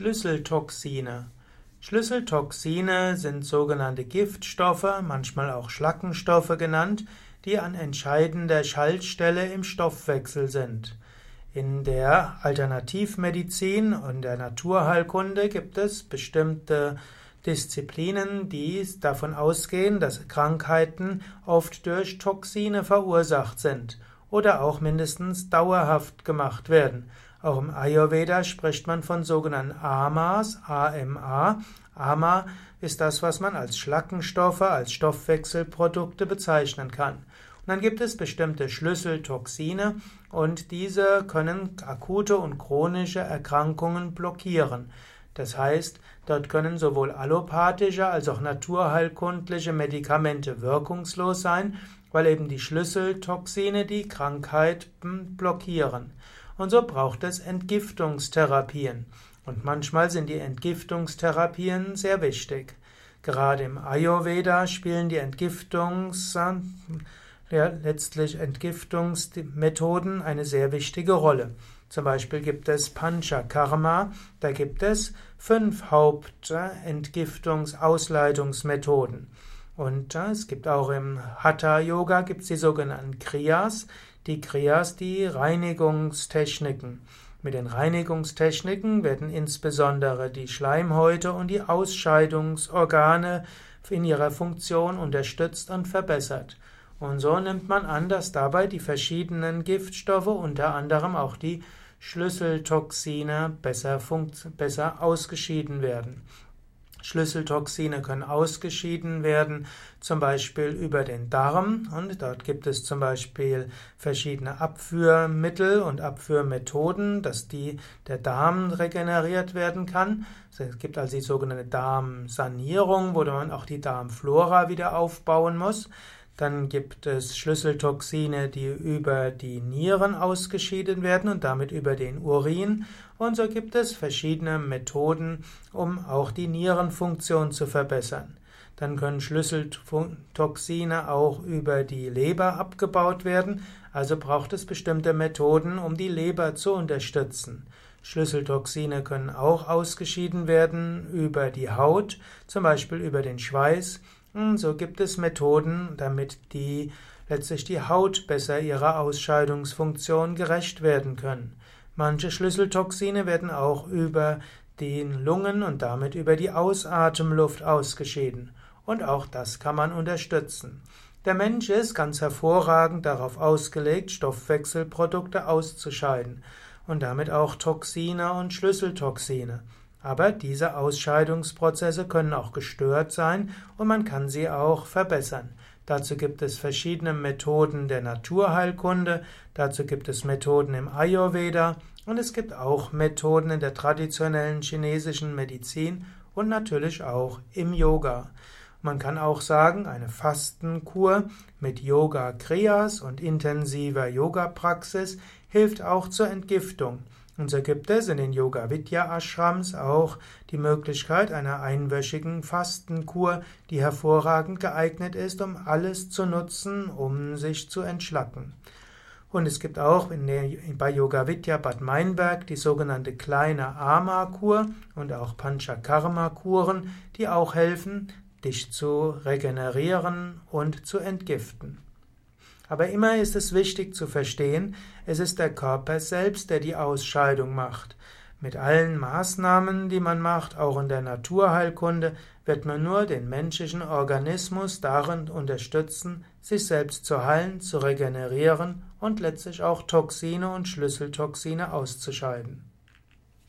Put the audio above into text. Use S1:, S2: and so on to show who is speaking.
S1: Schlüsseltoxine. Schlüsseltoxine sind sogenannte Giftstoffe, manchmal auch Schlackenstoffe genannt, die an entscheidender Schaltstelle im Stoffwechsel sind. In der Alternativmedizin und der Naturheilkunde gibt es bestimmte Disziplinen, die davon ausgehen, dass Krankheiten oft durch Toxine verursacht sind oder auch mindestens dauerhaft gemacht werden. Auch im Ayurveda spricht man von sogenannten Amas, AMA. Ama ist das, was man als Schlackenstoffe, als Stoffwechselprodukte bezeichnen kann. Und dann gibt es bestimmte Schlüsseltoxine und diese können akute und chronische Erkrankungen blockieren. Das heißt, dort können sowohl allopathische als auch naturheilkundliche Medikamente wirkungslos sein, weil eben die Schlüsseltoxine die Krankheit blockieren. Und so braucht es Entgiftungstherapien. Und manchmal sind die Entgiftungstherapien sehr wichtig. Gerade im Ayurveda spielen die Entgiftungs, ja, letztlich Entgiftungsmethoden eine sehr wichtige Rolle. Zum Beispiel gibt es Panchakarma, da gibt es fünf Hauptentgiftungsausleitungsmethoden. Und äh, es gibt auch im Hatha-Yoga gibt es die sogenannten Kriyas, die Kriyas, die Reinigungstechniken. Mit den Reinigungstechniken werden insbesondere die Schleimhäute und die Ausscheidungsorgane in ihrer Funktion unterstützt und verbessert. Und so nimmt man an, dass dabei die verschiedenen Giftstoffe, unter anderem auch die Schlüsseltoxine, besser, besser ausgeschieden werden. Schlüsseltoxine können ausgeschieden werden, zum Beispiel über den Darm. Und dort gibt es zum Beispiel verschiedene Abführmittel und Abführmethoden, dass die, der Darm regeneriert werden kann. Es gibt also die sogenannte Darmsanierung, wo man auch die Darmflora wieder aufbauen muss. Dann gibt es Schlüsseltoxine, die über die Nieren ausgeschieden werden und damit über den Urin. Und so gibt es verschiedene Methoden, um auch die Nierenfunktion zu verbessern. Dann können Schlüsseltoxine auch über die Leber abgebaut werden, also braucht es bestimmte Methoden, um die Leber zu unterstützen. Schlüsseltoxine können auch ausgeschieden werden über die Haut, zum Beispiel über den Schweiß hm, so gibt es Methoden, damit die letztlich die Haut besser ihrer Ausscheidungsfunktion gerecht werden können. Manche Schlüsseltoxine werden auch über den Lungen und damit über die Ausatemluft ausgeschieden. Und auch das kann man unterstützen. Der Mensch ist ganz hervorragend darauf ausgelegt, Stoffwechselprodukte auszuscheiden und damit auch Toxine und Schlüsseltoxine. Aber diese Ausscheidungsprozesse können auch gestört sein und man kann sie auch verbessern. Dazu gibt es verschiedene Methoden der Naturheilkunde, dazu gibt es Methoden im Ayurveda und es gibt auch Methoden in der traditionellen chinesischen Medizin und natürlich auch im Yoga. Man kann auch sagen, eine Fastenkur mit Yoga Kriyas und intensiver Yoga Praxis hilft auch zur Entgiftung. Und so gibt es in den Yoga Vidya Ashrams auch die Möglichkeit einer einwöchigen Fastenkur, die hervorragend geeignet ist, um alles zu nutzen, um sich zu entschlacken. Und es gibt auch der, bei Yoga Vidya Bad Meinberg die sogenannte kleine Ama-Kur und auch Panchakarma-Kuren, die auch helfen, dich zu regenerieren und zu entgiften. Aber immer ist es wichtig zu verstehen, es ist der Körper selbst, der die Ausscheidung macht. Mit allen Maßnahmen, die man macht, auch in der Naturheilkunde, wird man nur den menschlichen Organismus darin unterstützen, sich selbst zu heilen, zu regenerieren und letztlich auch Toxine und Schlüsseltoxine auszuscheiden.